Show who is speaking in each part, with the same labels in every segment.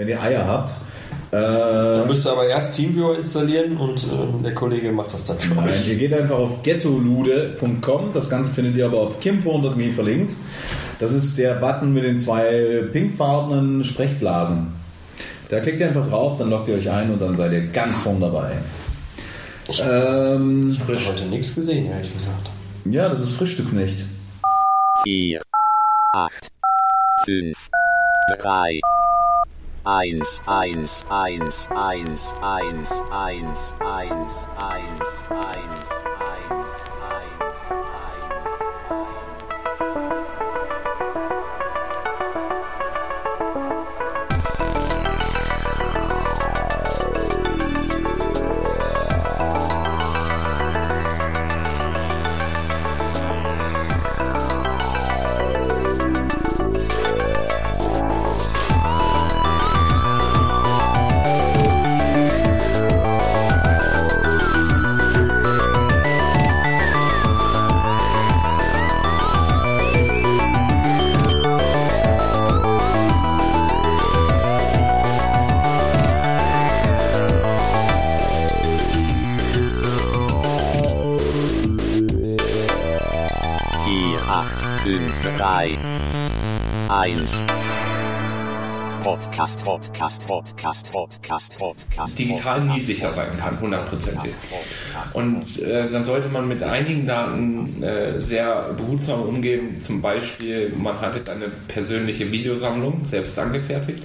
Speaker 1: wenn ihr Eier habt.
Speaker 2: Äh, dann müsst ihr aber erst Teamviewer installieren und äh, der Kollege macht das dann für
Speaker 1: Nein,
Speaker 2: euch.
Speaker 1: ihr geht einfach auf gettolude.com. Das Ganze findet ihr aber auf kimpo.me verlinkt. Das ist der Button mit den zwei pinkfarbenen Sprechblasen. Da klickt ihr einfach drauf, dann loggt ihr euch ein und dann seid ihr ganz vorn dabei.
Speaker 2: Ich ähm, habe heute nichts gesehen, ehrlich gesagt.
Speaker 1: Ja, das ist Frühstückknecht.
Speaker 3: 4, 8, 5, 3, 1, 1, 1, 1, 1, 1, 1, 1, 1, 1. Podcast, Podcast, Podcast, Podcast, Podcast.
Speaker 4: Digital nie sicher sein kann, hundertprozentig. Und äh, dann sollte man mit einigen Daten äh, sehr behutsam umgehen. Zum Beispiel, man hat jetzt eine persönliche Videosammlung, selbst angefertigt.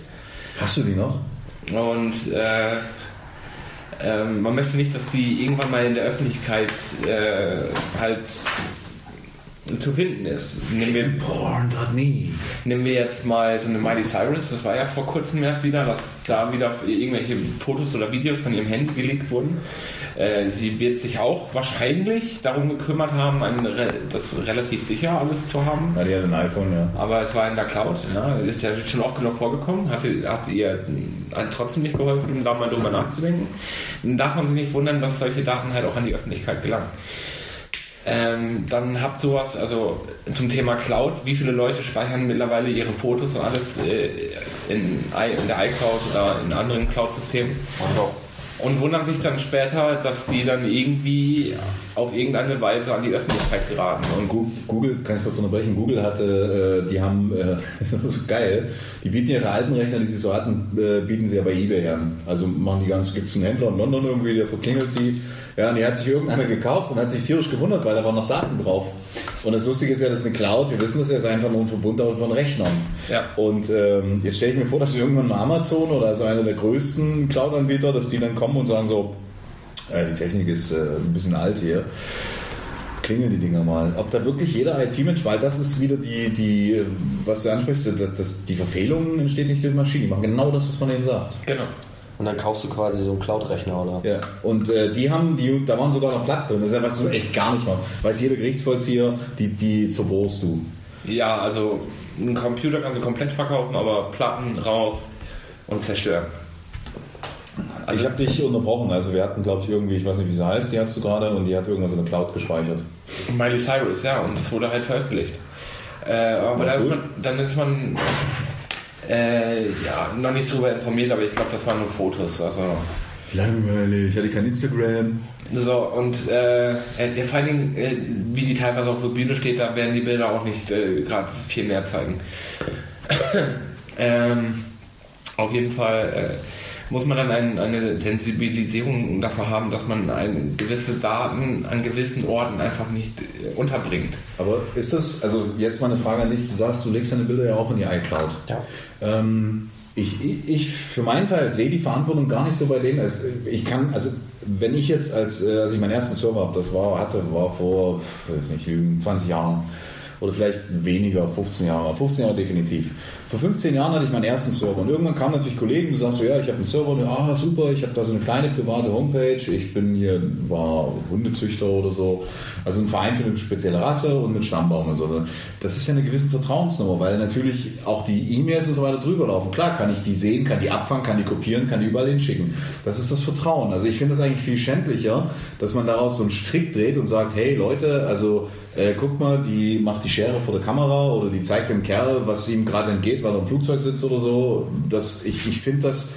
Speaker 1: Hast du die noch?
Speaker 4: Und äh, ähm, man möchte nicht, dass die irgendwann mal in der Öffentlichkeit äh, halt zu finden ist.
Speaker 1: Nehmen wir Porn.me.
Speaker 4: Nehmen wir jetzt mal so eine Miley Cyrus, das war ja vor kurzem erst wieder, dass da wieder irgendwelche Fotos oder Videos von ihrem Handy gelegt wurden. Äh, sie wird sich auch wahrscheinlich darum gekümmert haben, ein, das relativ sicher alles zu haben.
Speaker 1: Ja, die hat ein iPhone, ja.
Speaker 4: Aber es war in der Cloud, ja. Ist ja schon oft genug vorgekommen, hat, hat ihr hat trotzdem nicht geholfen, da mal drüber nachzudenken. Dann darf man sich nicht wundern, dass solche Daten halt auch an die Öffentlichkeit gelangen. Ähm, dann habt sowas, also zum Thema Cloud, wie viele Leute speichern mittlerweile ihre Fotos und alles äh, in, in, der iCloud oder in anderen Cloud-Systemen und wundern sich dann später, dass die dann irgendwie auf irgendeine Weise an die Öffentlichkeit geraten.
Speaker 1: Und Google, kann ich kurz unterbrechen, Google hatte, äh, die haben, äh, so geil, die bieten ihre alten Rechner, die sie so hatten, äh, bieten sie ja bei Ebay an. Also machen die ganz, gibt es einen Händler in London irgendwie, der verklingelt die ja, und die hat sich irgendeiner gekauft und hat sich tierisch gewundert, weil da waren noch Daten drauf. Und das Lustige ist ja, das ist eine Cloud. Wir wissen das ja, ist einfach nur ein Verbund von Rechnern.
Speaker 4: Ja.
Speaker 1: Und ähm, jetzt stelle ich mir vor, dass irgendwann mal Amazon oder also einer der größten Cloud-Anbieter, dass die dann kommen und sagen so, äh, die Technik ist äh, ein bisschen alt hier klingeln die Dinger mal. Ob da wirklich jeder IT-Mensch, weil das ist wieder die, die, was du ansprichst, dass, dass die Verfehlung entsteht nicht durch Maschinen. Die machen genau das, was man ihnen sagt.
Speaker 4: Genau.
Speaker 2: Und dann kaufst du quasi so einen Cloud-Rechner, oder?
Speaker 1: Ja, und äh, die haben, die, da waren sogar noch Platten drin. Das ist ja was du echt gar nicht machst. Weiß jeder Gerichtsvollzieher, die, die zerbohrst du.
Speaker 4: Ja, also einen Computer kannst du komplett verkaufen, aber Platten raus und zerstören.
Speaker 1: Also ich habe dich unterbrochen. Also wir hatten, glaube ich, irgendwie, ich weiß nicht, wie sie heißt, die hast du gerade, und die hat irgendwas in der Cloud gespeichert.
Speaker 4: Miley Cyrus, ja, und das wurde halt veröffentlicht. Äh, aber dann ist, man, dann ist man äh, ja, noch nicht drüber informiert, aber ich glaube, das waren nur Fotos. Also.
Speaker 1: Langweilig, ich hatte kein Instagram.
Speaker 4: So, und äh, ja, vor allen Dingen, äh, wie die teilweise auf der Bühne steht, da werden die Bilder auch nicht äh, gerade viel mehr zeigen. ähm, auf jeden Fall äh, muss man dann ein, eine Sensibilisierung dafür haben, dass man ein, gewisse Daten an gewissen Orten einfach nicht äh, unterbringt.
Speaker 1: Aber ist das, also jetzt mal eine Frage an dich, du sagst, du legst deine Bilder ja auch in die iCloud.
Speaker 4: Ja.
Speaker 1: Ähm, ich, ich für meinen Teil sehe die Verantwortung gar nicht so bei denen. Ich kann, also wenn ich jetzt als, äh, als ich meinen ersten Server habe, das war, hatte, war vor, weiß nicht, 20 Jahren oder vielleicht weniger, 15 Jahre, 15 Jahre definitiv. Vor 15 Jahren hatte ich meinen ersten Server und irgendwann kamen natürlich Kollegen, du sagst so, ja, ich habe einen Server und ah, super, ich habe da so eine kleine private Homepage, ich bin hier, war Hundezüchter oder so, also ein Verein für eine spezielle Rasse und mit Stammbaum und so. Das ist ja eine gewisse Vertrauensnummer, weil natürlich auch die E-Mails und so weiter drüber laufen. Klar kann ich die sehen, kann die abfangen, kann die kopieren, kann die überall hinschicken. Das ist das Vertrauen. Also ich finde das eigentlich viel schändlicher, dass man daraus so einen Strick dreht und sagt, hey Leute, also äh, guck mal, die macht die Schere vor der Kamera oder die zeigt dem Kerl, was ihm gerade entgeht, weil er im Flugzeug sitzt oder so. Das, ich ich finde das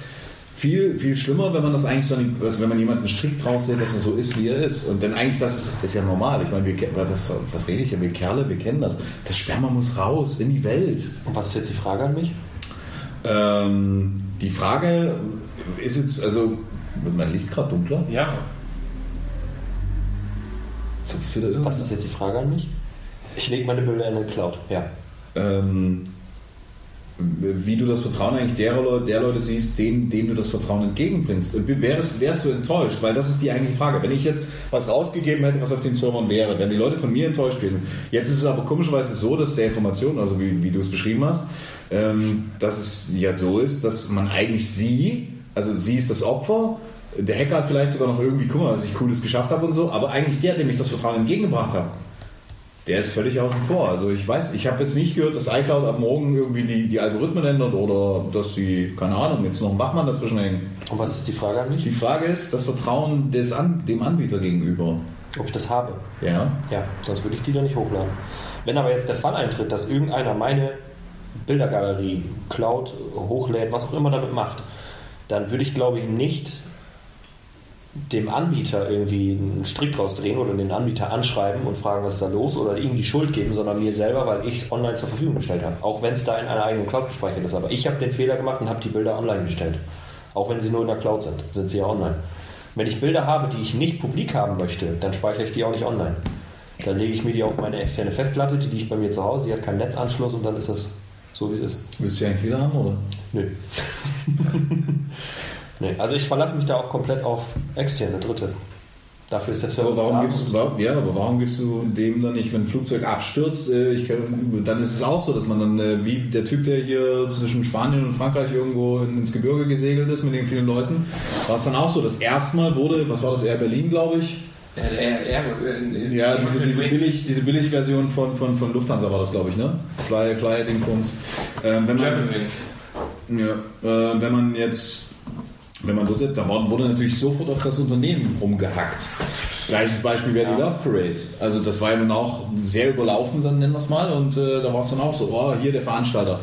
Speaker 1: viel, viel schlimmer, wenn man das eigentlich so, also wenn man jemanden strikt drauflegt, dass er so ist, wie er ist. Und denn eigentlich, das ist, ist ja normal. Ich meine, wir, das, was rede ich ja, wir Kerle, wir kennen das. Das Sperma muss raus, in die Welt.
Speaker 2: Und was ist jetzt die Frage an mich?
Speaker 1: Ähm, die Frage ist jetzt, also, wird mein Licht gerade dunkler?
Speaker 4: Ja.
Speaker 1: Wieder irgendwas?
Speaker 2: Was ist jetzt die Frage an mich? Ich lege meine Bilder in den Cloud. Ja.
Speaker 1: ähm, wie du das Vertrauen eigentlich der Leute, der Leute siehst, denen, denen du das Vertrauen entgegenbringst. Und Wärst, wärst du enttäuscht? Weil das ist die eigentliche Frage. Wenn ich jetzt was rausgegeben hätte, was auf den Servern wäre, wären die Leute von mir enttäuscht gewesen. Jetzt ist es aber komischerweise so, dass der Information, also wie, wie du es beschrieben hast, ähm, dass es ja so ist, dass man eigentlich sie, also sie ist das Opfer, der Hacker hat vielleicht sogar noch irgendwie, guck mal, was ich Cooles geschafft habe und so, aber eigentlich der, dem ich das Vertrauen entgegengebracht habe, der ist völlig außen vor. Also ich weiß, ich habe jetzt nicht gehört, dass iCloud ab morgen irgendwie die, die Algorithmen ändert oder dass sie, keine Ahnung, jetzt noch einen Wachmann dazwischen hängen.
Speaker 2: Und was ist die Frage an
Speaker 1: Die
Speaker 2: mich?
Speaker 1: Frage ist das Vertrauen des An dem Anbieter gegenüber.
Speaker 2: Ob ich das habe?
Speaker 1: Ja.
Speaker 2: Ja, sonst würde ich die doch nicht hochladen. Wenn aber jetzt der Fall eintritt, dass irgendeiner meine Bildergalerie, Cloud hochlädt, was auch immer damit macht, dann würde ich glaube ich nicht dem Anbieter irgendwie einen Strick draus drehen oder den Anbieter anschreiben und fragen, was ist da los oder ihm die Schuld geben, sondern mir selber, weil ich es online zur Verfügung gestellt habe. Auch wenn es da in einer eigenen Cloud gespeichert ist. Aber ich habe den Fehler gemacht und habe die Bilder online gestellt. Auch wenn sie nur in der Cloud sind, sind sie ja online. Wenn ich Bilder habe, die ich nicht publik haben möchte, dann speichere ich die auch nicht online. Dann lege ich mir die auf meine externe Festplatte, die liegt bei mir zu Hause, die hat keinen Netzanschluss und dann ist es so, wie es ist.
Speaker 1: Willst du die eigentlich wieder haben, oder?
Speaker 2: Nö. nee, also ich verlasse mich da auch komplett auf externe Dritte. Dafür ist der Service
Speaker 1: Aber warum
Speaker 2: da.
Speaker 1: gibst, ja, aber warum gibst du dem dann nicht, wenn ein Flugzeug abstürzt, äh, ich kann, dann ist es auch so, dass man dann, äh, wie der Typ, der hier zwischen Spanien und Frankreich irgendwo ins Gebirge gesegelt ist mit den vielen Leuten, war es dann auch so, das erste Mal wurde, was war das, Air Berlin, glaube ich,
Speaker 4: Ja, er, er, äh,
Speaker 1: Ja, diese, diese, billig, diese Billigversion von, von, von Lufthansa war das, glaube ich, ne? Fly, Fly, Dingsbums. Ähm, wenn man, ja, äh, wenn man jetzt, wenn man dort, da wurde natürlich sofort auf das Unternehmen rumgehackt. Gleiches Beispiel wäre die Love Parade. Also das war ja nun auch sehr überlaufen, dann nennen wir es mal, und äh, da war es dann auch so, oh, hier der Veranstalter.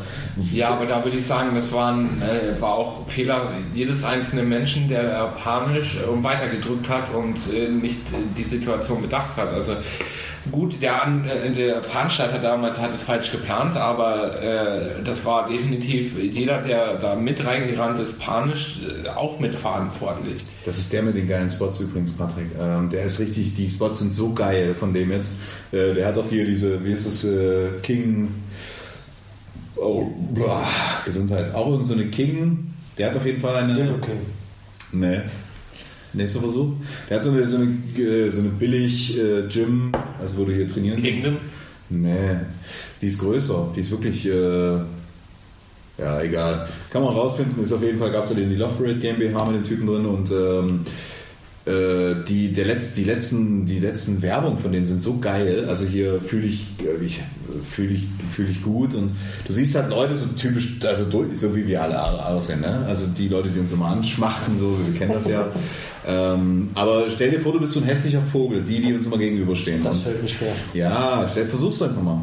Speaker 4: Ja, aber da würde ich sagen, das waren, äh, war auch Fehler jedes einzelne Menschen, der panisch äh, weitergedrückt hat und äh, nicht äh, die Situation bedacht hat. Also gut, der, An äh, der Veranstalter damals hat es falsch geplant, aber äh, das war definitiv jeder, der da mit reingerannt ist, panisch äh, auch mitverantwortlich.
Speaker 1: Das ist der mit den geilen Spots übrigens, Patrick. Ähm, der ist richtig, die Spots sind so geil von dem jetzt. Äh, der hat auch hier diese, wie ist es, äh, King. Oh, boah, Gesundheit. Auch so eine King. Der hat auf jeden Fall eine.
Speaker 2: Dildo King.
Speaker 1: Nee. Nächster Versuch. Der hat so eine, so eine, äh, so eine billig äh, Gym, also wo du hier trainieren
Speaker 4: Kingdom?
Speaker 1: Nee, die ist größer. Die ist wirklich, äh, ja, egal. Kann man rausfinden. Ist auf jeden Fall, gab es ja den die Love Parade GmbH mit den Typen drin und ähm, äh, die, der Letz-, die, letzten, die letzten Werbung von denen sind so geil. Also hier fühle ich, äh, ich fühle ich, fühl ich gut und du siehst halt Leute so typisch, also so wie wir alle aussehen. Ne? Also die Leute, die uns immer anschmachten, so, wir kennen das ja. ähm, aber stell dir vor, du bist so ein hässlicher Vogel, die, die uns immer gegenüberstehen.
Speaker 2: Das
Speaker 1: Und,
Speaker 2: fällt mir schwer.
Speaker 1: ja, stell, versuch's einfach mal.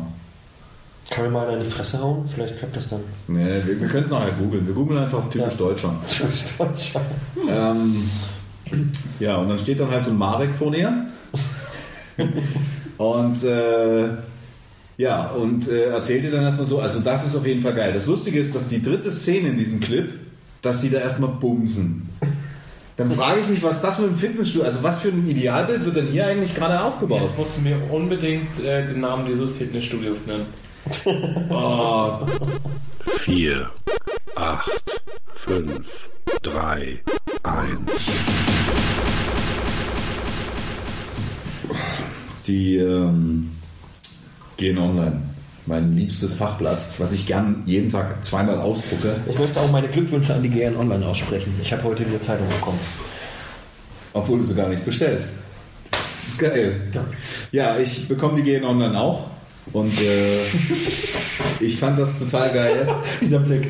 Speaker 2: Kann mir mal in die Fresse hauen? Vielleicht klappt das dann.
Speaker 1: Nee, wir, wir können es nachher googeln. Wir googeln einfach typisch
Speaker 2: Ja.
Speaker 1: Deutscher.
Speaker 2: Typisch Deutscher.
Speaker 1: Ähm, ja, und dann steht dann halt so ein Marek vor dir. und äh, ja, und äh, erzählt dir dann erstmal so, also das ist auf jeden Fall geil. Das Lustige ist, dass die dritte Szene in diesem Clip, dass die da erstmal bumsen. Dann frage ich mich, was das mit dem Fitnessstudio, also was für ein Idealbild wird denn hier eigentlich gerade aufgebaut?
Speaker 4: Jetzt musst du mir unbedingt äh, den Namen dieses Fitnessstudios nennen.
Speaker 1: Oh,
Speaker 5: 4, 8, 5, 3, 1.
Speaker 1: die ähm, gehen online. Mein liebstes Fachblatt, was ich gern jeden Tag zweimal ausdrucke.
Speaker 2: Ich möchte auch meine Glückwünsche an die GN Online aussprechen. Ich habe heute wieder Zeitung bekommen.
Speaker 1: Obwohl du sie gar nicht bestellst. Das ist geil. Ja, ich bekomme die GN Online auch. Und äh, ich fand das total geil.
Speaker 2: Dieser Blick.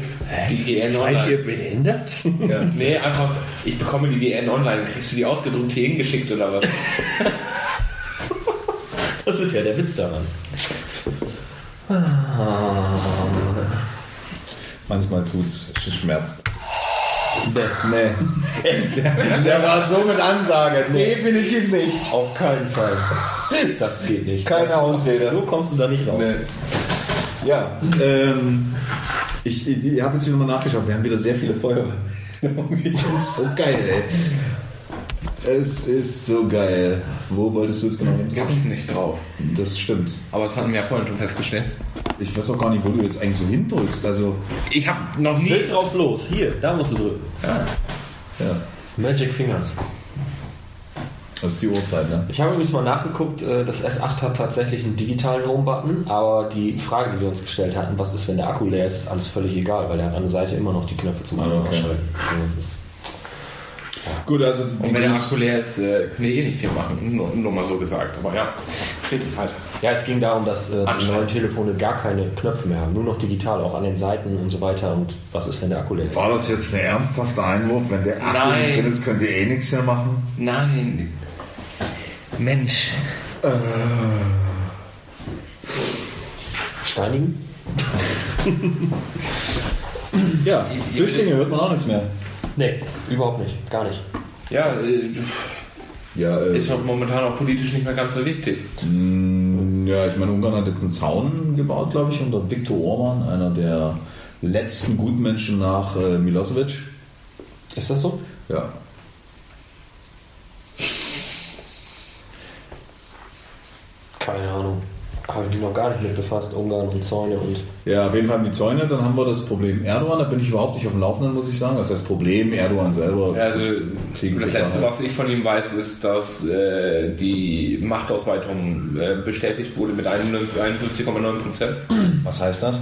Speaker 4: Die GN
Speaker 2: Seid
Speaker 4: Online.
Speaker 2: ihr behindert?
Speaker 1: Ja.
Speaker 4: Nee, einfach, ich bekomme die GN online. Kriegst du die ausgedruckt hier hingeschickt oder was?
Speaker 2: Das ist ja der Witz daran.
Speaker 1: Manchmal tut's, es schmerzt. Nee. Der, der war so mit Ansage. Definitiv nicht.
Speaker 2: Auf keinen Fall. Das geht nicht.
Speaker 1: Keine Ausrede.
Speaker 2: So kommst du da nicht raus.
Speaker 1: Nee. Ja, ähm, ich, ich, ich habe jetzt wieder mal nachgeschaut. Wir haben wieder sehr viele Feuer. Ich find's so geil, ey. Es ist so geil. Wo wolltest du jetzt genau hin?
Speaker 4: Gab's nicht drauf.
Speaker 1: Das stimmt.
Speaker 4: Aber das hatten wir ja vorhin schon festgestellt.
Speaker 1: Ich weiß auch gar nicht, wo du jetzt eigentlich so hindrückst. Also,
Speaker 4: Ich habe noch nie.
Speaker 2: Wild drauf los. Hier, da musst du drücken.
Speaker 1: ja,
Speaker 2: Magic Fingers.
Speaker 1: das ist die Uhrzeit, ne?
Speaker 2: Ich habe übrigens mal nachgeguckt, äh, das S8 hat tatsächlich einen digitalen Home-Button, aber die Frage, die wir uns gestellt hatten, was ist, wenn der Akku leer ist, ist alles völlig egal, weil er hat an der Seite immer noch die Knöpfe zum An- und
Speaker 1: Ah, okay.
Speaker 2: Ausschalten.
Speaker 1: Gut, also die
Speaker 4: Und wenn der Akku leer ist, äh, könnt ihr eh nicht viel machen. Nur, nur mal so gesagt. Aber ja, redet weiter.
Speaker 2: Ja, es ging darum, dass äh, die neuen Telefone gar keine Knöpfe mehr haben, nur noch digital, auch an den Seiten und so weiter. Und was ist, wenn der Akku leer ist?
Speaker 1: War das jetzt ein ernsthafter Einwurf? Wenn der Akku
Speaker 4: Nein.
Speaker 1: nicht drin ist, könnt ihr eh nichts mehr machen?
Speaker 4: Nein. Mensch.
Speaker 2: Steinigen?
Speaker 1: Ja, Flüchtlinge hört man auch nichts mehr.
Speaker 2: Nee, überhaupt nicht. Gar nicht.
Speaker 4: Ja, äh,
Speaker 1: Ja, äh,
Speaker 4: ist doch momentan auch politisch nicht mehr ganz so wichtig.
Speaker 1: mh, ja, ich meine, Ungarn hat jetzt einen Zaun gebaut, glaube ich, unter Viktor Orban, einer der letzten Gutmenschen nach äh, Milosevic.
Speaker 2: Ist das so?
Speaker 1: Ja.
Speaker 2: Keine Ahnung. Habe ich mich noch gar nicht mit befasst, Ungarn und Zäune und.
Speaker 1: Ja, auf jeden Fall haben die Zäune. Dann haben wir das Problem Erdogan. Da bin ich überhaupt nicht auf dem Laufenden, muss ich sagen. Das heißt, Problem Erdogan selber.
Speaker 4: Also das Letzte, was ich von ihm weiß, ist, dass äh, die Machtausweitung äh, bestätigt wurde mit 51,9 Prozent.
Speaker 1: Was heißt das?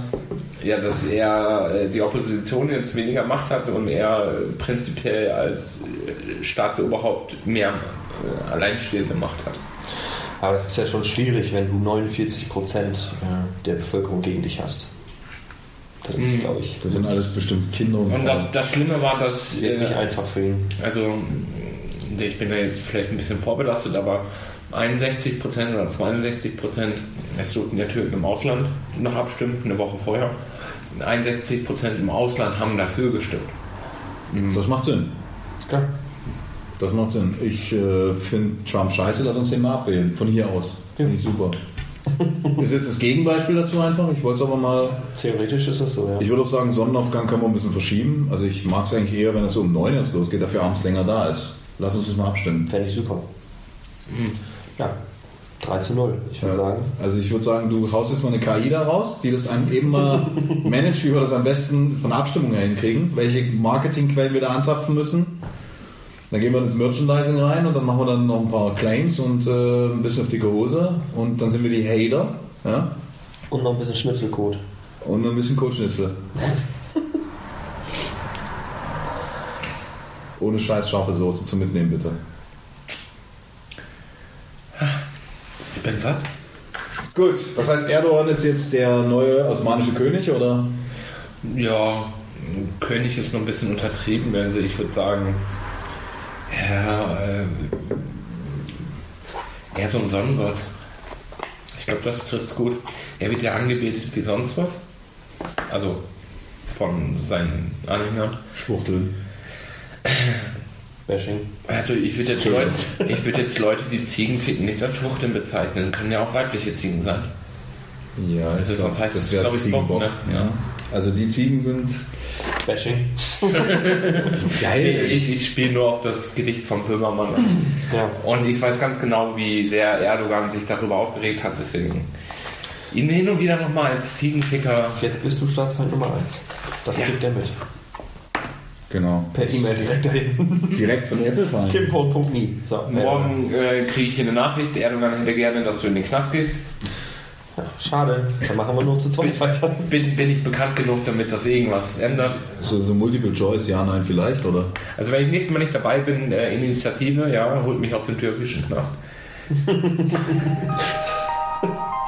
Speaker 4: Ja, dass er äh, die Opposition jetzt weniger Macht hat und er prinzipiell als äh, Staatsoberhaupt mehr äh, alleinstehende Macht hat.
Speaker 2: Aber das ist ja schon schwierig, wenn du 49 Prozent äh, der Bevölkerung gegen dich hast. Das ist, glaube ich,
Speaker 1: Das sind alles bestimmt Kinder und,
Speaker 4: Und
Speaker 1: Frauen.
Speaker 4: das, das Schlimme war, dass
Speaker 2: wird nicht
Speaker 4: äh,
Speaker 2: einfach für ihn.
Speaker 4: Also, ich bin da jetzt vielleicht ein bisschen vorbelastet, aber 61% oder 62%, es durften ja Türken im Ausland noch abstimmen, eine Woche vorher. 61% im Ausland haben dafür gestimmt.
Speaker 1: Das macht Sinn.
Speaker 2: Klar.
Speaker 1: Das macht Sinn. Ich äh, finde Trump scheiße, lass uns den mal abwählen. Von hier aus. Finde ich super. ist jetzt das Gegenbeispiel dazu einfach. Ich wollte es aber mal.
Speaker 2: Theoretisch ist das so, ja.
Speaker 1: Ich würde auch sagen, Sonnenaufgang können wir ein bisschen verschieben. Also ich mag es eigentlich eher, wenn es so um 9 erst losgeht, dafür abends länger da ist. Lass uns das mal abstimmen.
Speaker 2: Fände ich super. Ja, 3 zu 0, ich würde
Speaker 1: Ja.
Speaker 2: sagen.
Speaker 1: Also ich würde sagen, du haust jetzt mal eine KI da raus, die das einem eben mal managt, wie wir das am besten von der Abstimmung her hinkriegen, welche Marketingquellen wir da anzapfen müssen. Dann gehen wir ins Merchandising rein und dann machen wir dann noch ein paar Claims und äh, ein bisschen auf dicke Hose und dann sind wir die Hater ja?
Speaker 2: Und noch ein bisschen Schnitzelcode.
Speaker 1: und ein bisschen Codeschnitzel. Ohne scheiß scharfe Soße zum Mitnehmen, bitte.
Speaker 4: Ich bin satt.
Speaker 1: Gut, das heißt, Erdogan ist jetzt der neue osmanische König, oder?
Speaker 4: Ja, König ist noch ein bisschen untertrieben. Also ich würde sagen, ja, äh, eher so ein Sonnengott. Ich glaube, das trifft gut. Er wird ja angebetet wie sonst was. Also von seinen Anhängern.
Speaker 1: Schwuchteln.
Speaker 2: Bashing.
Speaker 4: Also ich würde jetzt, Leute, ich würd jetzt Leute, die Ziegen ficken, nicht als Schwuchteln bezeichnen. Können ja auch weibliche Ziegen sein.
Speaker 1: Ja,
Speaker 4: Also
Speaker 1: ich
Speaker 4: sonst heißt
Speaker 1: das
Speaker 4: es,
Speaker 1: wäre
Speaker 4: glaub ich. Bock, ne?
Speaker 1: ja. Also die Ziegen sind
Speaker 2: Bashing.
Speaker 1: geil.
Speaker 4: Ich, ich spiele nur auf das Gedicht von Böhmermann. an.
Speaker 2: Ja.
Speaker 4: Und ich weiß ganz genau, wie sehr Erdogan sich darüber aufgeregt hat. Deswegen ihn hin und wieder nochmal als Ziegenficker.
Speaker 2: Jetzt bist du Staatsfeind Nummer 1. Das
Speaker 4: Ja.
Speaker 2: kriegt er mit.
Speaker 1: Genau.
Speaker 2: Per E-Mail direkt dahin.
Speaker 1: Direkt von Apple fallen.
Speaker 2: Kimport.me. So,
Speaker 4: Morgen äh, kriege ich eine Nachricht, Erdogan hätte gerne, dass du in den Knast gehst.
Speaker 2: Ja, schade. Dann machen wir nur zu zweit weiter.
Speaker 4: Bin, bin ich bekannt genug, damit das irgendwas ändert.
Speaker 1: So, so Multiple Choice, ja, nein, vielleicht, oder?
Speaker 4: Also wenn ich nächstes Mal nicht dabei bin, äh, Initiative, ja, holt mich aus dem türkischen Knast.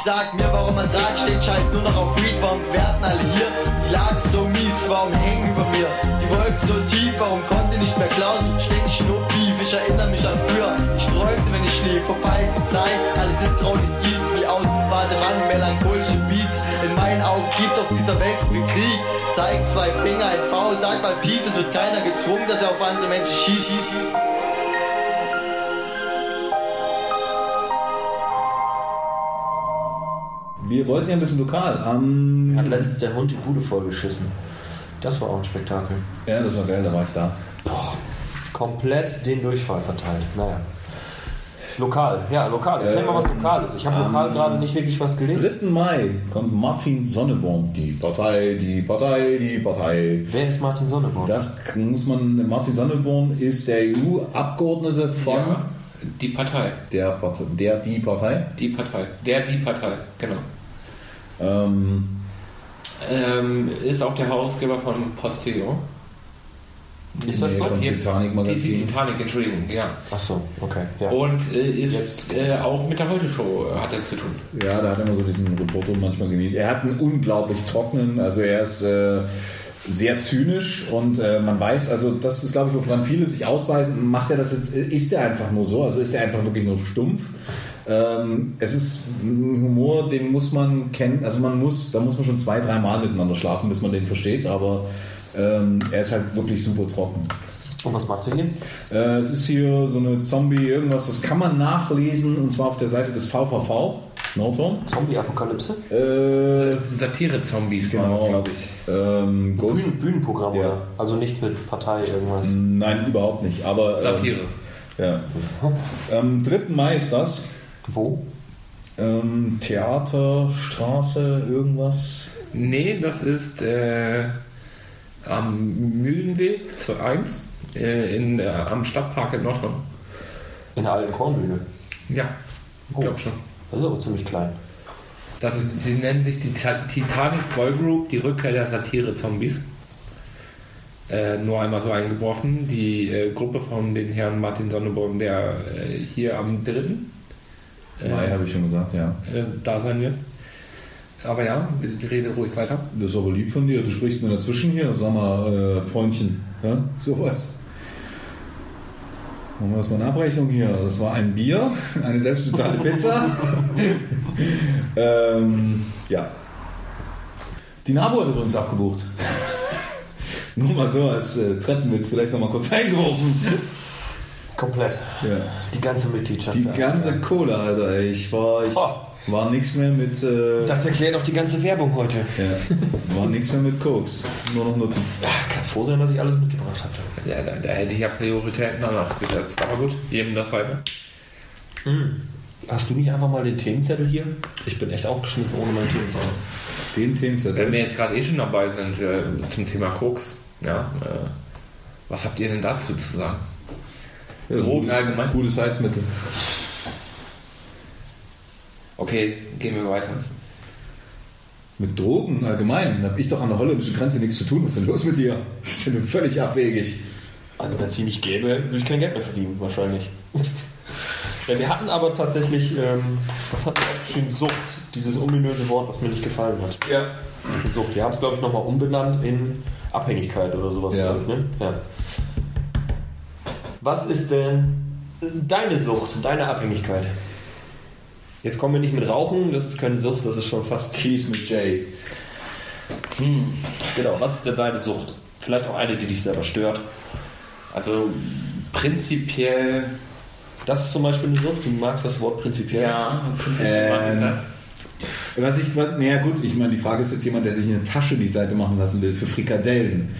Speaker 6: Sag mir, warum man dran steht, scheiß nur noch auf Weed, warum werden alle hier? Die Lage ist so mies, warum hängen über mir? Die Wolken so tief, warum konnte nicht mehr klauen? Ständig nur Beef, ich erinnere mich an früher. Ich träumte, wenn ich schlief, vorbei ist die Zeit. Alles ist grau, dies aus, Badewanne, melancholische Beats. In meinen Augen gibt's auf die dieser Welt viel Krieg. Zeig zwei Finger, ein V, sag mal Peace, es wird keiner gezwungen, dass er auf andere Menschen schießt.
Speaker 1: Wir wollten ja ein bisschen lokal. Am
Speaker 2: Hat letztens der Hund die Bude vollgeschissen. Das war auch ein Spektakel.
Speaker 1: ja, das war geil, da war ich da.
Speaker 2: Komplett den Durchfall verteilt. Naja. Lokal, ja, lokal. Erzähl
Speaker 1: Äh,
Speaker 2: mal was Lokales. Ich habe lokal gerade nicht wirklich was gelesen.
Speaker 1: 3. Mai kommt Martin Sonneborn. Die Partei, die Partei, die Partei.
Speaker 2: Wer ist Martin Sonneborn?
Speaker 1: Das muss man, Martin Sonneborn ist der EU-Abgeordnete von
Speaker 4: Ja, die Partei.
Speaker 1: der, Partei, der, die Partei.
Speaker 4: Die Partei. Der, die Partei, genau.
Speaker 1: Ähm,
Speaker 4: Ähm, ist auch der Herausgeber von Posteo.
Speaker 2: Ist das
Speaker 1: nee,
Speaker 2: so?
Speaker 1: von
Speaker 4: Die-
Speaker 1: Titanic
Speaker 4: Die. Titanic, Entschuldigung, ja.
Speaker 2: Ach so, okay. Ja.
Speaker 4: Und äh, ist äh, auch mit der Heute-Show äh, hat er zu tun.
Speaker 1: Ja, da hat er immer so diesen Reporter manchmal genießt. Er hat einen unglaublich trockenen, also er ist äh, sehr zynisch und äh, man weiß, also das ist glaube ich, woran viele sich ausweisen, macht er das jetzt, ist er einfach nur so, also ist er einfach wirklich nur stumpf. Ähm, es ist ein Humor, den muss man kennen, also man muss, da muss man schon zwei, drei Mal miteinander schlafen, bis man den versteht, aber ähm, er ist halt wirklich super trocken.
Speaker 2: Und was macht er hier?
Speaker 1: Äh, es ist hier so eine Zombie, irgendwas, das kann man nachlesen und zwar auf der Seite des VVV, Nordhorn.
Speaker 2: Zombie-Apokalypse?
Speaker 1: Äh,
Speaker 4: Satire-Zombies
Speaker 1: genau.
Speaker 4: glaube ich.
Speaker 1: Ähm, Ghost,
Speaker 2: Bühnen, Bühnenprogramm,
Speaker 1: Ja.
Speaker 2: oder? Also nichts mit Partei, irgendwas.
Speaker 1: Nein, überhaupt nicht. Aber, ähm,
Speaker 4: Satire.
Speaker 1: ja. Am 3. Mai ist das.
Speaker 2: Wo?
Speaker 1: Ähm, Theaterstraße, irgendwas.
Speaker 4: Nee, das ist äh, am Mühlenweg zu 1 äh, in, äh, am Stadtpark in Nordhorn.
Speaker 2: In der alten Kornbühne.
Speaker 4: Ja, ich glaube schon.
Speaker 2: Das ist aber ziemlich klein.
Speaker 4: Das ist, sie nennen sich die Ta- Titanic Boy Group, die Rückkehr der Satire-Zombies. Äh, nur einmal so eingeworfen. Die äh, Gruppe von den Herrn Martin Sonneborn, der äh, hier am 3. Äh,
Speaker 1: Mai habe ich schon gesagt, ja.
Speaker 4: äh, da sein wird. Aber ja, rede ruhig weiter.
Speaker 1: Das ist aber lieb von dir. Du sprichst mir dazwischen hier. Sag mal, äh, Freundchen. Ja? Sowas. Machen wir erstmal eine Abrechnung hier. Das war ein Bier, eine selbstbezahlte Pizza. ähm, ja. Die NABU hat übrigens abgebucht. Nur mal so als äh, Treppenwitz vielleicht nochmal kurz eingeworfen.
Speaker 2: Komplett.
Speaker 1: Ja.
Speaker 2: Die ganze Mitgliedschaft.
Speaker 1: Die
Speaker 2: ja.
Speaker 1: ganze Kohle, Alter. ey. Ich war, ich
Speaker 2: Oh.
Speaker 1: War nichts mehr mit, äh,
Speaker 2: Das erklärt auch die ganze Werbung heute.
Speaker 1: ja, war nichts mehr mit Koks. Nur noch Nutten.
Speaker 2: Ja, kannst froh sein, dass ich alles mitgebracht habe.
Speaker 4: Ja, da, da hätte ich ja Prioritäten anders gesetzt. Aber gut, jedem das seine.
Speaker 2: Hast du nicht einfach mal den Themenzettel hier? Ich bin echt aufgeschmissen ohne meinen Themenzettel.
Speaker 1: Den
Speaker 4: Wenn
Speaker 1: Themenzettel.
Speaker 4: wir jetzt gerade eh schon dabei sind äh, zum Thema Koks, ja, äh, was habt ihr denn dazu zu sagen?
Speaker 1: Ja,
Speaker 4: Drogen
Speaker 1: gutes,
Speaker 4: allgemein?
Speaker 1: Gutes Heizmittel.
Speaker 4: Okay, gehen wir weiter.
Speaker 1: Mit Drogen allgemein habe ich doch an der holländischen Grenze nichts zu tun. Was ist denn los mit dir? Das ist ja nur völlig abwegig.
Speaker 2: Also wenn es die nicht gäbe, würde ich kein Geld mehr verdienen, wahrscheinlich. ja, wir hatten aber tatsächlich, ähm, was hat wir aufgeschrieben? Sucht. Dieses ominöse Wort, was mir nicht gefallen hat.
Speaker 1: Ja.
Speaker 2: Sucht. Wir haben es, glaube ich, nochmal umbenannt in Abhängigkeit oder sowas.
Speaker 1: Ja.
Speaker 2: Ich, ne? ja. Was ist denn deine Sucht, deine Abhängigkeit? Jetzt kommen wir nicht mit Rauchen, das ist keine Sucht, das ist schon fast.
Speaker 1: Kies mit Jay.
Speaker 2: Genau, was ist denn deine Sucht? Vielleicht auch eine, die dich selber stört.
Speaker 4: Also prinzipiell,
Speaker 2: Das ist zum Beispiel eine Sucht, du magst das Wort prinzipiell.
Speaker 4: ja, prinzipiell mache ich
Speaker 1: Ähm,
Speaker 4: das.
Speaker 1: Was ich, naja gut, ich meine, die Frage ist jetzt jemand, der sich eine Tasche in die Seite machen lassen will für Frikadellen.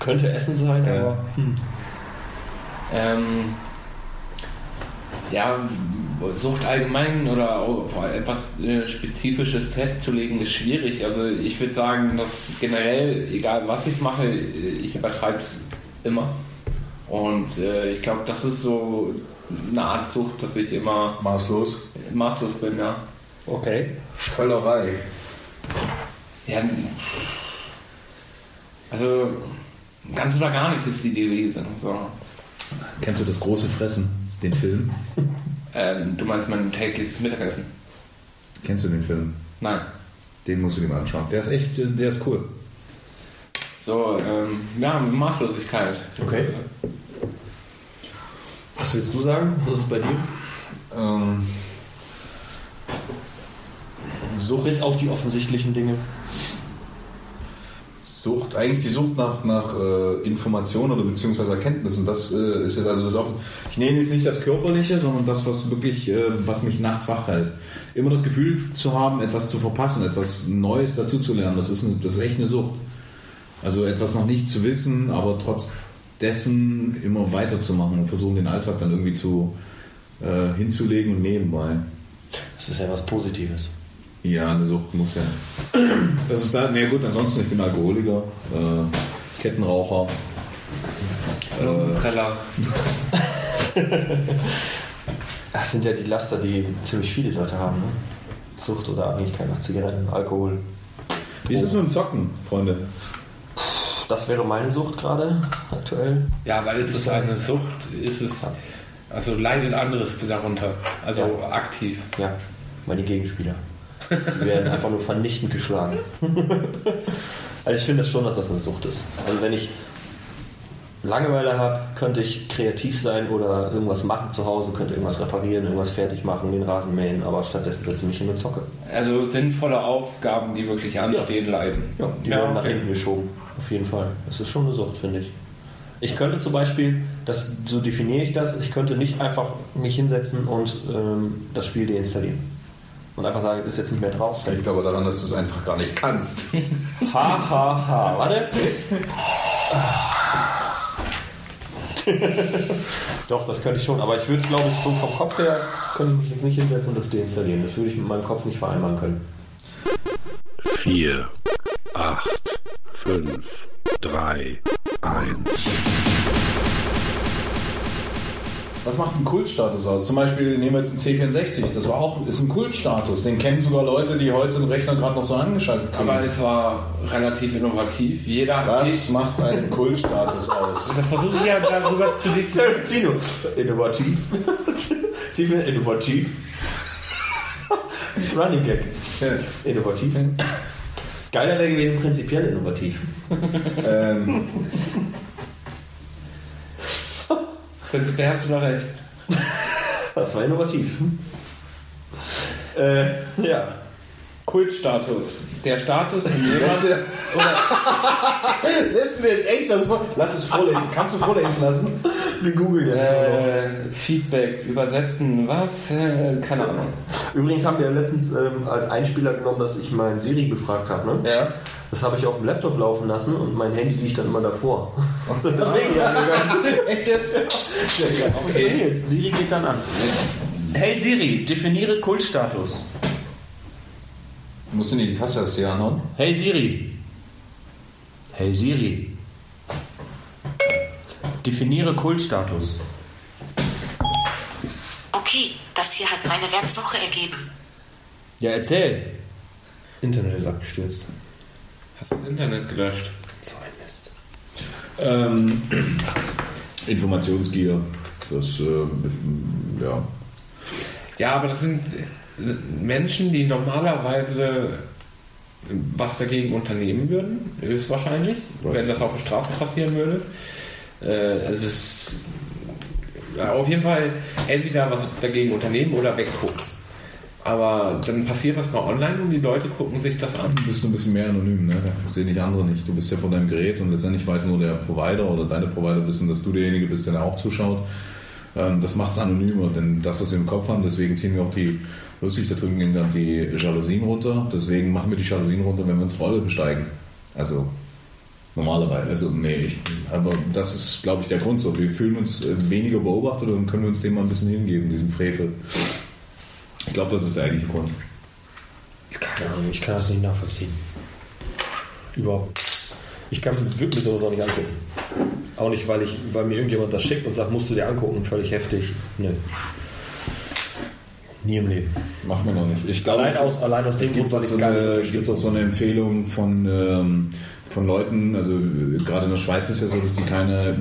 Speaker 2: Könnte Essen sein,
Speaker 1: Ja.
Speaker 2: aber. Hm.
Speaker 4: Ähm, ja, Sucht allgemein oder etwas äh, Spezifisches festzulegen ist schwierig. Also ich würde sagen, dass generell, egal was ich mache, äh, ich übertreibe es immer. Und äh, ich glaube, das ist so eine Art Sucht, dass ich immer
Speaker 1: Maßlos.
Speaker 4: maßlos bin, ja.
Speaker 2: Okay.
Speaker 1: Völlerei.
Speaker 4: ja also ganz oder gar nicht ist die Devise. So.
Speaker 1: Kennst du das große Fressen, den Film?
Speaker 4: Ähm, du meinst mein tägliches Mittagessen?
Speaker 1: Kennst du den Film?
Speaker 4: Nein.
Speaker 1: Den musst du dir mal anschauen. Der ist echt, äh, der ist cool.
Speaker 4: So, ähm, ja, Maßlosigkeit.
Speaker 2: Okay. Was willst du sagen? Was ist es bei dir?
Speaker 1: Ähm, Sucht,
Speaker 2: Bis auf die offensichtlichen Dinge.
Speaker 1: Sucht, eigentlich die Sucht nach, nach äh, Informationen oder beziehungsweise Erkenntnissen. Das äh, ist jetzt, also das auch, ich nehme jetzt nicht das Körperliche, sondern das, was wirklich, äh, was mich nachts wach hält. Immer das Gefühl zu haben, etwas zu verpassen, etwas Neues dazu zu lernen, das ist, das ist echt eine Sucht. Also etwas noch nicht zu wissen, aber trotz dessen immer weiterzumachen und versuchen, den Alltag dann irgendwie zu äh, hinzulegen und nebenbei.
Speaker 2: Das ist ja was Positives.
Speaker 1: Ja, eine Sucht muss ja. Das ist da, na gut, ansonsten, ich bin Alkoholiker, äh, Kettenraucher. Äh,
Speaker 4: Preller.
Speaker 2: Das sind ja die Laster, die ziemlich viele Leute haben. Ne? Sucht oder Abhängigkeit nach Zigaretten, Alkohol.
Speaker 1: wie ist es mit dem Zocken, Freunde?
Speaker 2: Das wäre meine Sucht gerade aktuell.
Speaker 4: Ja, weil es ist eine Sucht, ist es. Also leidet anderes darunter. Also
Speaker 2: Ja.
Speaker 4: aktiv.
Speaker 2: Ja, meine Gegenspieler. Die werden einfach nur vernichtend geschlagen. also ich finde das schon, dass das eine Sucht ist. Also wenn ich Langeweile habe, könnte ich kreativ sein oder irgendwas machen zu Hause, könnte irgendwas reparieren, irgendwas fertig machen, den Rasen mähen, aber stattdessen setze ich mich hin und zocke.
Speaker 4: Also sinnvolle Aufgaben, die wirklich anstehen, leiden.
Speaker 2: Ja, die
Speaker 4: Ja,
Speaker 2: werden nach
Speaker 4: okay.
Speaker 2: hinten geschoben. Auf jeden Fall. Das ist schon eine Sucht, finde ich. Ich könnte zum Beispiel, das, so definiere ich das, ich könnte nicht einfach mich hinsetzen und ähm, das Spiel deinstallieren. Und einfach sagen, ist jetzt nicht mehr drauf.
Speaker 1: Das liegt aber daran, dass du es einfach gar nicht kannst.
Speaker 2: Ha, ha, ha. Warte. Doch, das könnte ich schon. Aber ich würde, glaube ich, so vom Kopf her, könnte ich mich jetzt nicht hinsetzen und das deinstallieren. Das würde ich mit meinem Kopf nicht vereinbaren können.
Speaker 5: 4, 8, 5, 3, 1.
Speaker 1: Was macht ein Kultstatus aus? Zum Beispiel nehmen wir jetzt einen C64, das war auch, ist ein Kultstatus. Den kennen sogar Leute, die heute den Rechner gerade noch so angeschaltet kriegen.
Speaker 4: Aber es war relativ innovativ. Jeder
Speaker 1: Was macht einen Kultstatus aus?
Speaker 4: Das versuche ich ja darüber zu definieren.
Speaker 2: Tino, innovativ. Ziemlich innovativ. Running Gag. Innovativ. Geiler wäre gewesen, prinzipiell innovativ.
Speaker 1: ähm,
Speaker 4: Prinzipiell hast du doch recht.
Speaker 2: Das war innovativ. Äh, ja.
Speaker 4: Kultstatus. Der Status, in dem
Speaker 1: lässt, du, lässt du jetzt echt das vor? Lass es vorlesen. Kannst du vorlesen lassen?
Speaker 2: Wir googeln jetzt.
Speaker 4: äh, Feedback übersetzen, was? Äh, keine Ahnung.
Speaker 2: Übrigens haben wir ja letztens ähm, als Einspieler genommen, dass ich meinen Siri befragt habe. Ne?
Speaker 1: Ja.
Speaker 2: Das habe ich auf dem Laptop laufen lassen und mein Handy liegt dann immer davor.
Speaker 1: Echt jetzt?
Speaker 2: Funktioniert. Siri geht dann an. Hey Siri, definiere Kultstatus.
Speaker 1: Musst du nicht die Taste das hier anhauen?
Speaker 2: Hey Siri. Hey Siri. Definiere Kultstatus.
Speaker 7: Okay, das hier hat meine Websuche ergeben.
Speaker 2: Ja, erzähl. Internet ist abgestürzt.
Speaker 4: Hast das Internet gelöscht?
Speaker 2: So ein Mist.
Speaker 1: Ähm, Informationsgier. Das, äh, ja.
Speaker 4: Ja, aber das sind Menschen, die normalerweise was dagegen unternehmen würden, höchstwahrscheinlich, wenn das auf der Straße passieren würde. Äh, es ist auf jeden Fall entweder was dagegen unternehmen oder weggucken. Aber dann passiert das mal online und die Leute gucken sich das an.
Speaker 1: Du bist ein bisschen mehr anonym, ne? Das sehen nicht andere nicht. Du bist ja von deinem Gerät und letztendlich weiß nur der Provider oder deine Provider wissen, dass du derjenige bist, der da auch zuschaut. Ähm, Das macht es anonymer, denn das, was wir im Kopf haben, deswegen ziehen wir auch die, lustig, da drüben gehen dann die Jalousien runter. Deswegen machen wir die Jalousien runter, wenn wir ins Rolle besteigen. Also normalerweise. Also nee, ich, aber das ist, glaube ich, der Grund so. Wir fühlen uns äh, weniger beobachtet und können uns dem mal ein bisschen hingeben, diesem Frevel. Ich glaube, das ist der eigentliche Grund.
Speaker 2: Keine Ahnung, ich kann das nicht nachvollziehen. Überhaupt. Ich kann, würde mir sowas auch nicht angucken. Auch nicht, weil, ich, weil mir irgendjemand das schickt und sagt, musst du dir angucken, völlig heftig. Nö. Nie im Leben.
Speaker 1: Machen wir noch nicht. Ich glaube,
Speaker 2: Allein aus, allein aus dem Grund, weil ich
Speaker 1: so
Speaker 2: es
Speaker 1: gibt auch so eine Empfehlung von, ähm, von Leuten, also äh, gerade in der Schweiz ist ja so, dass die keine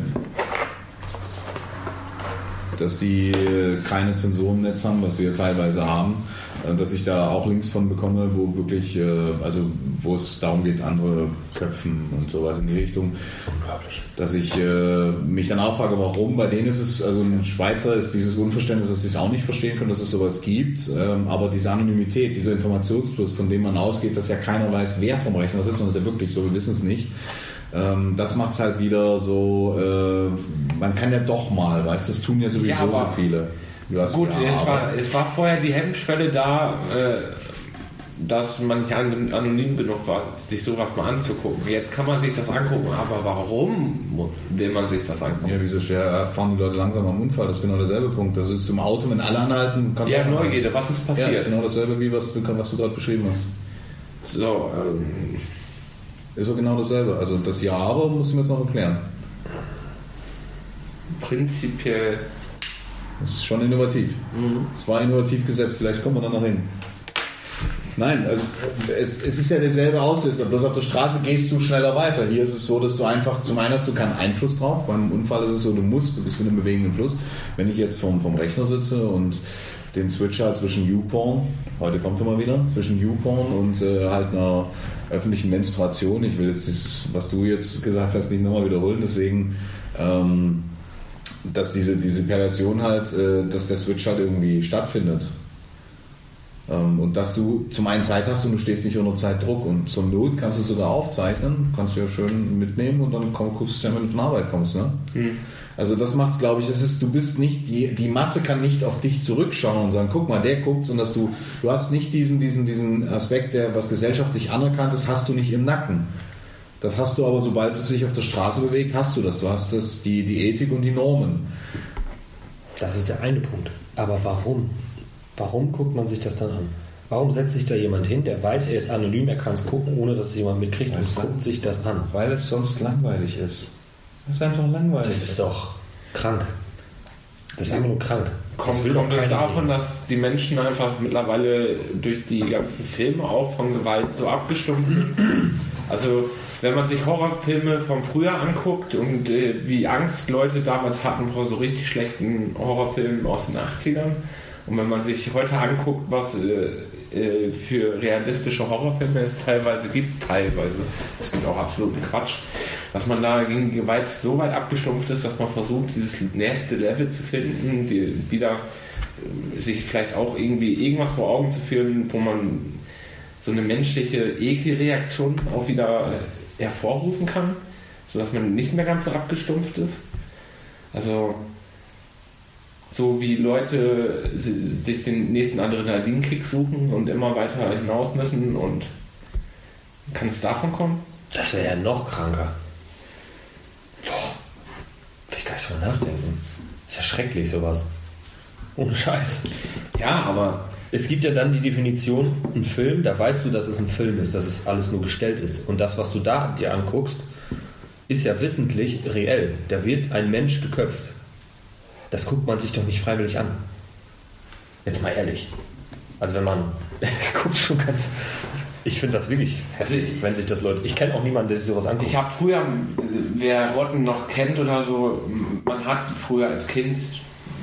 Speaker 1: dass die äh, keine Zensur im Netz haben, was wir teilweise haben. äh, dass ich da auch Links von bekomme, wo wirklich, äh, also wo es darum geht, andere Köpfen und sowas in die Richtung. Dass ich mich dann auch frage, warum. Bei denen ist es, also ein Schweizer ist dieses Unverständnis, dass sie es auch nicht verstehen können, dass es sowas gibt. Ähm, aber diese Anonymität, dieser Informationsfluss, von dem man ausgeht, dass ja keiner weiß, wer vom Rechner sitzt, das ist ja wirklich so, wir wissen es nicht. Ähm, das macht es halt wieder so, äh, man kann ja doch mal, weißt du, das tun ja sowieso
Speaker 4: Ja,
Speaker 1: so viele.
Speaker 4: Gut,
Speaker 1: ja,
Speaker 4: es, war, es war vorher die Hemmschwelle da, äh, dass man nicht an- anonym genug war, sich sowas mal anzugucken. Jetzt kann man sich das angucken, aber warum will man sich das angucken?
Speaker 1: Ja, wieso schwer fahren die Leute langsam am Unfall? Das ist genau derselbe Punkt. Das ist im Auto, wenn alle anhalten, kannst du anhalten.
Speaker 4: Neugierde, was ist
Speaker 1: Ja, das ist
Speaker 4: passiert?
Speaker 1: genau dasselbe, wie was, was du gerade beschrieben hast.
Speaker 4: So, ähm,
Speaker 1: Ist doch genau dasselbe. Also das Ja, aber musst du mir jetzt noch erklären.
Speaker 4: prinzipiell,
Speaker 1: Das ist schon innovativ. Es war innovativ gesetzt, vielleicht kommen wir da noch hin. Nein, also es, es ist ja derselbe Auslöser, bloß auf der Straße gehst du schneller weiter. Hier ist es so, dass du einfach, zum einen hast du keinen Einfluss drauf, beim Unfall ist es so, du musst, du bist in einem bewegenden Fluss. Wenn ich jetzt vom, vom Rechner sitze und den Switcher zwischen YouPorn, heute kommt er mal wieder, zwischen YouPorn und äh, halt einer öffentlichen Menstruation, ich will jetzt das, was du jetzt gesagt hast, nicht nochmal wiederholen, deswegen ähm, dass diese, diese Perversion halt, äh, dass der Switch halt irgendwie stattfindet. Ähm, und dass du zum einen Zeit hast und du stehst nicht unter Zeitdruck und zur Not kannst du es sogar aufzeichnen, kannst du ja schön mitnehmen und dann komm, guckst du ja, wenn du von Arbeit kommst. Ne? Also das macht's, glaube ich, das ist, du bist nicht, die, die Masse kann nicht auf dich zurückschauen und sagen, guck mal, der guckt und dass du, du hast nicht diesen, diesen, diesen Aspekt, der was gesellschaftlich anerkannt ist, hast du nicht im Nacken. Das hast du aber, sobald es sich auf der Straße bewegt, hast du das. Du hast das, die, die Ethik und die Normen.
Speaker 2: Das ist der eine Punkt. Aber warum? Warum guckt man sich das dann an? Warum setzt sich da jemand hin, der weiß, er ist anonym, er kann es gucken, ohne dass es jemand mitkriegt
Speaker 1: Weißt
Speaker 2: und guckt sich das an?
Speaker 1: Weil es sonst langweilig ist. Das ist einfach langweilig.
Speaker 2: Das ist doch krank. Das ist einfach nur krank. Das
Speaker 4: kommt, es
Speaker 2: keiner
Speaker 4: davon,
Speaker 2: sehen.
Speaker 4: dass die Menschen einfach mittlerweile durch die ganzen Filme auch von Gewalt so abgestumpft sind. Also wenn man sich Horrorfilme vom Früher anguckt und äh, wie Angst Leute damals hatten vor so richtig schlechten Horrorfilmen aus den 80ern und wenn man sich heute anguckt, was äh, äh, für realistische Horrorfilme es teilweise gibt, teilweise, es gibt auch absoluten Quatsch, dass man da gegen Gewalt so weit abgestumpft ist, dass man versucht, dieses nächste Level zu finden, die wieder äh, sich vielleicht auch irgendwie irgendwas vor Augen zu führen, wo man so eine menschliche Ekelreaktion auch wieder äh, hervorrufen kann, sodass man nicht mehr ganz so abgestumpft ist. Also so wie Leute si- sich den nächsten Adrenalinkick suchen und immer weiter hinaus müssen und kann es davon kommen?
Speaker 2: Das wäre ja noch kranker. Boah. Will ich gar nicht drüber nachdenken. Ist ja schrecklich, sowas. Ohne Scheiß.
Speaker 4: Ja, aber
Speaker 2: Es gibt ja dann die Definition, ein Film, da weißt du, dass es ein Film ist, dass es alles nur gestellt ist. Und das, was du da dir anguckst, ist ja wissentlich reell. Da wird ein Mensch geköpft. Das guckt man sich doch nicht freiwillig an. Jetzt mal ehrlich. Also wenn man guckt schon ganz. Ich finde das wirklich hässlich, wenn sich das Leute. Ich kenne auch niemanden, der sich sowas anguckt.
Speaker 4: Ich habe früher, wer Rotten noch kennt oder so, man hat früher als Kind,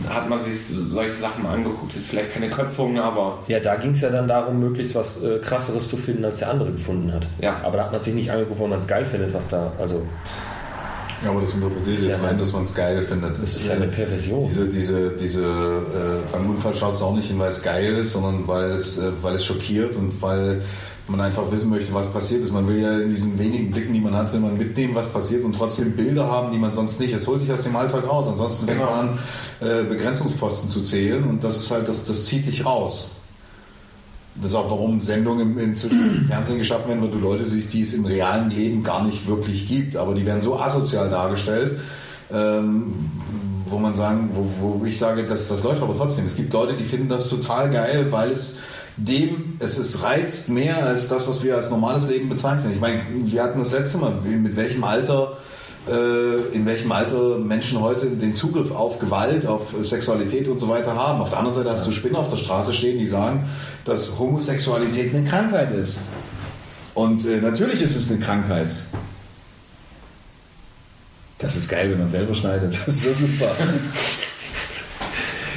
Speaker 4: hat man sich so- solche Sachen angeguckt. Ist vielleicht keine Köpfung, aber
Speaker 2: Ja, da ging es ja dann darum, möglichst was äh, krasseres zu finden, als der andere gefunden hat.
Speaker 4: Ja.
Speaker 2: Aber da hat man sich nicht angeguckt, weil man es geil findet, was da. Also,
Speaker 1: Ja, aber das interpretiert
Speaker 2: Ja.
Speaker 1: jetzt rein, dass man es geil findet.
Speaker 2: das ist ja eine Perversion.
Speaker 1: Diese, diese, diese, äh, beim Unfall schaust du auch nicht hin, weil es geil ist, sondern weil es, äh, weil es schockiert und weil man einfach wissen möchte, was passiert ist. Man will ja in diesen wenigen Blicken, die man hat, will man mitnehmen, was passiert und trotzdem Bilder haben, die man sonst nicht. Es holt dich aus dem Alltag raus. Ansonsten fängt
Speaker 4: Genau.
Speaker 1: man an, äh, Begrenzungsposten zu zählen und das ist halt, das, das zieht dich raus. Das ist auch, warum Sendungen inzwischen im Fernsehen geschaffen werden, weil du Leute siehst, die es im realen Leben gar nicht wirklich gibt. Aber die werden so asozial dargestellt, ähm, wo man sagen, wo, wo ich sage, das, das läuft aber trotzdem. Es gibt Leute, die finden das total geil, weil es dem, es ist reizt mehr als das, was wir als normales Leben bezeichnen. Ich meine, wir hatten das letzte Mal, mit welchem Alter äh, in welchem Alter Menschen heute den Zugriff auf Gewalt, auf Sexualität und so weiter haben. Auf der anderen Seite hast du Spinner auf der Straße stehen, die sagen, dass Homosexualität eine Krankheit ist. Und äh, natürlich ist es eine Krankheit. Das ist geil, wenn man selber schneidet. Das ist so super.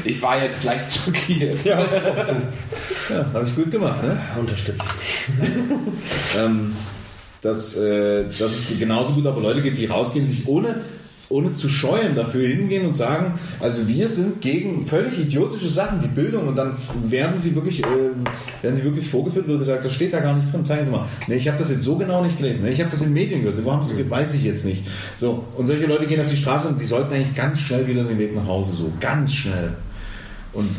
Speaker 4: Ich war jetzt leicht schockiert.
Speaker 1: Ja, habe ich gut gemacht, ne?
Speaker 2: Unterstütze
Speaker 1: ähm, dass, äh, dass es genauso gut aber Leute gibt, die rausgehen, sich ohne, ohne zu scheuen dafür hingehen und sagen, also wir sind gegen völlig idiotische Sachen, die Bildung und dann werden sie wirklich, äh, werden sie wirklich vorgeführt oder gesagt, das steht da gar nicht drin, zeigen Sie mal. Nee, ich habe das jetzt so genau nicht gelesen. Nee, ich habe das in Medien gehört. Wo haben Sie es gehört? Weiß ich jetzt nicht. So, und solche Leute gehen auf die Straße und die sollten eigentlich ganz schnell wieder den Weg nach Hause, so ganz schnell. Und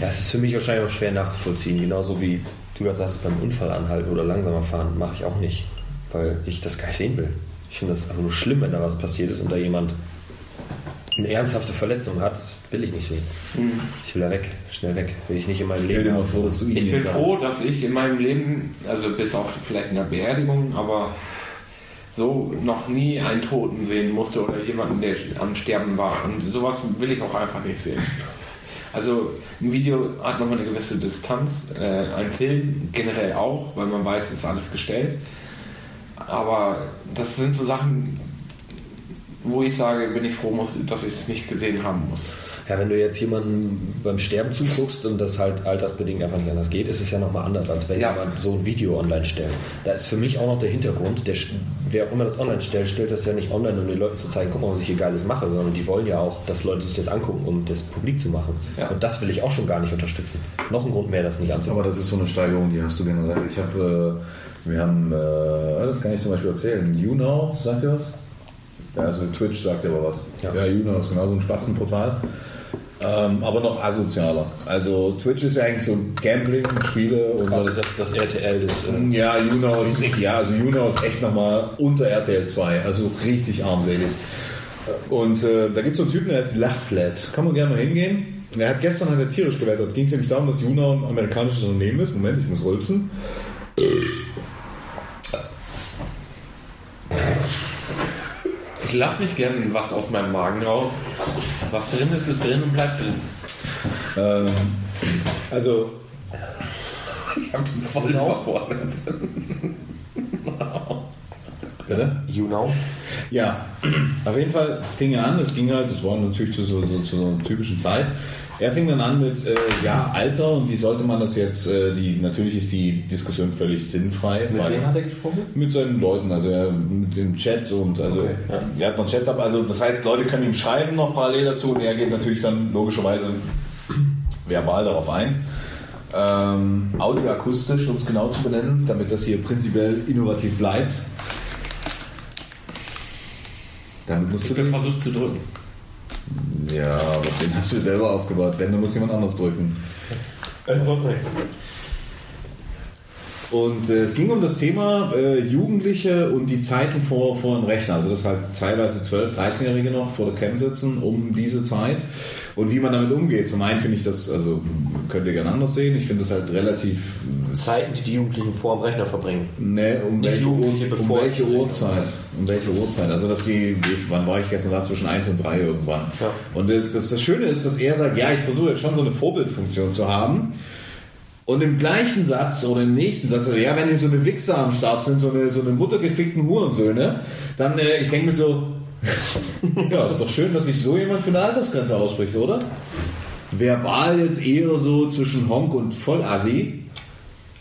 Speaker 2: Ja, es ist für mich wahrscheinlich auch schwer nachzuvollziehen. Genauso wie du gerade sagst, beim Unfall anhalten oder langsamer fahren, mache ich auch nicht. Weil ich das gar nicht sehen will. Ich finde das einfach nur schlimm, wenn da was passiert ist und da jemand eine ernsthafte Verletzung hat. Das will ich nicht sehen. Ich will da weg, schnell weg. Will ich nicht in meinem Leben
Speaker 1: du
Speaker 4: Ich bin froh, dass ich in meinem Leben, also bis auf vielleicht in der Beerdigung, aber so noch nie einen Toten sehen musste oder jemanden, der am Sterben war. Und sowas will ich auch einfach nicht sehen. Also ein Video hat nochmal eine gewisse Distanz, äh, ein Film generell auch, weil man weiß, es ist alles gestellt. Aber das sind so Sachen, wo ich sage, bin ich froh, muss, dass ich es nicht gesehen haben muss.
Speaker 2: Ja, wenn du jetzt jemanden beim Sterben zuguckst und das halt altersbedingt einfach nicht anders geht, ist es ja nochmal anders, als wenn
Speaker 4: Ja.
Speaker 2: jemand so ein Video online stellt. Da ist für mich auch noch der Hintergrund, der, wer auch immer das online stellt, stellt das ja nicht online, um den Leuten zu zeigen, guck mal, was ich hier Geiles mache, sondern die wollen ja auch, dass Leute sich das angucken, um das publik zu machen.
Speaker 4: Ja.
Speaker 2: Und das will ich auch schon gar nicht unterstützen. Noch ein Grund mehr, das nicht anzumachen.
Speaker 1: Aber das ist so eine Steigerung, die hast du generell. Ich habe, äh, wir haben, äh, das kann ich zum Beispiel erzählen. YouNow, sagt ihr was? Ja, also Twitch sagt aber was.
Speaker 2: Ja.
Speaker 1: Ja, YouNow ist genauso ein Spastenportal. Ähm, aber noch asozialer. Also Twitch ist ja eigentlich so Gambling, Spiele und
Speaker 2: Das
Speaker 1: so.
Speaker 2: ist das, das RTL des. Äh,
Speaker 1: Ja, YouNow ist, ja, also YouNow ist echt nochmal unter RTL 2, also richtig armselig. Und äh, da gibt es so einen Typen, der heißt Lachflat. Kann man gerne mal hingehen. Er hat gestern hat er tierisch gewettert. Ging es nämlich darum, dass YouNow ein amerikanisches Unternehmen ist. Moment, ich muss rülpsen.
Speaker 4: Ich lasse nicht gerne was aus meinem Magen raus. Was drin ist, ist drin und bleibt drin.
Speaker 1: Ähm, also,
Speaker 4: Ich habe den voll überfordert.
Speaker 1: bitte?
Speaker 2: you know?
Speaker 1: Ja, auf jeden Fall fing er an, es ging halt, das war natürlich zu so, so, so einer typischen Zeit. Er fing dann an mit, äh, ja, Alter und wie sollte man das jetzt, äh, die, natürlich ist die Diskussion völlig sinnfrei.
Speaker 2: Mit wem hat er gesprochen?
Speaker 1: Mit seinen Leuten, also er, mit dem Chat und also
Speaker 2: Okay, ja.
Speaker 1: er hat noch Chat ab, also das heißt, Leute können ihm schreiben noch parallel dazu und er geht natürlich dann logischerweise verbal darauf ein. Ähm, audioakustisch, um es genau zu benennen, damit das hier prinzipiell innovativ bleibt. Damit musst
Speaker 4: Ich
Speaker 1: du den,
Speaker 4: versucht zu drücken.
Speaker 1: Ja, aber den hast du selber aufgebaut. Wenn, dann muss jemand anders drücken. Und äh, es ging um das Thema äh, Jugendliche und die Zeiten vor, vor dem Rechner. Also das halt teilweise 12-, 13-Jährige noch vor der Cam sitzen um diese Zeit und wie man damit umgeht. Zum einen finde ich das, also könnt ihr gerne anders sehen, ich finde das halt relativ,
Speaker 2: Zeiten, die die Jugendlichen vor dem Rechner verbringen.
Speaker 1: ne, um
Speaker 2: Nicht
Speaker 1: welche,
Speaker 2: Jugendliche,
Speaker 1: um welche Uhrzeit. Um welche Uhrzeit. Also dass die, wann war ich gestern da? Zwischen 1 und 3 irgendwann.
Speaker 2: Ja.
Speaker 1: Und äh, das, das Schöne ist, dass er sagt, ja, ich versuche jetzt schon so eine Vorbildfunktion zu haben. Und im gleichen Satz oder im nächsten Satz, also, ja, wenn hier so eine Wichser am Start sind, so eine, so eine muttergefickten Hurensöhne, dann, äh, ich denke mir so, ja, ist doch schön, dass sich so jemand für eine Altersgrenze ausspricht, oder? Verbal jetzt eher so zwischen Honk und Vollassi,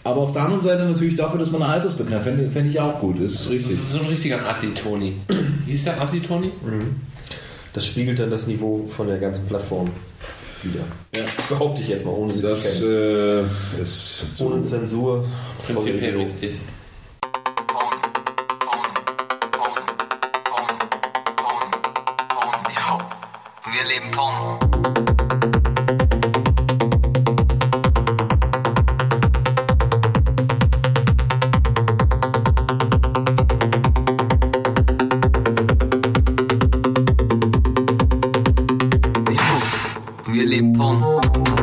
Speaker 1: aber auf der anderen Seite natürlich dafür, dass man eine Altersbekannt, fände fänd ich auch gut, ist
Speaker 4: Das
Speaker 1: richtig.
Speaker 4: ist so ein richtiger Assi-Toni. Hieß der Assi-Toni?
Speaker 2: Das spiegelt dann das Niveau von der ganzen Plattform wieder.
Speaker 1: Ja.
Speaker 2: Behaupte ich jetzt mal, ohne sie
Speaker 1: Das
Speaker 2: zu kennen.
Speaker 1: äh, ist
Speaker 2: ohne Zensur.
Speaker 4: Prinzipiell richtig.
Speaker 7: Jo, wir leben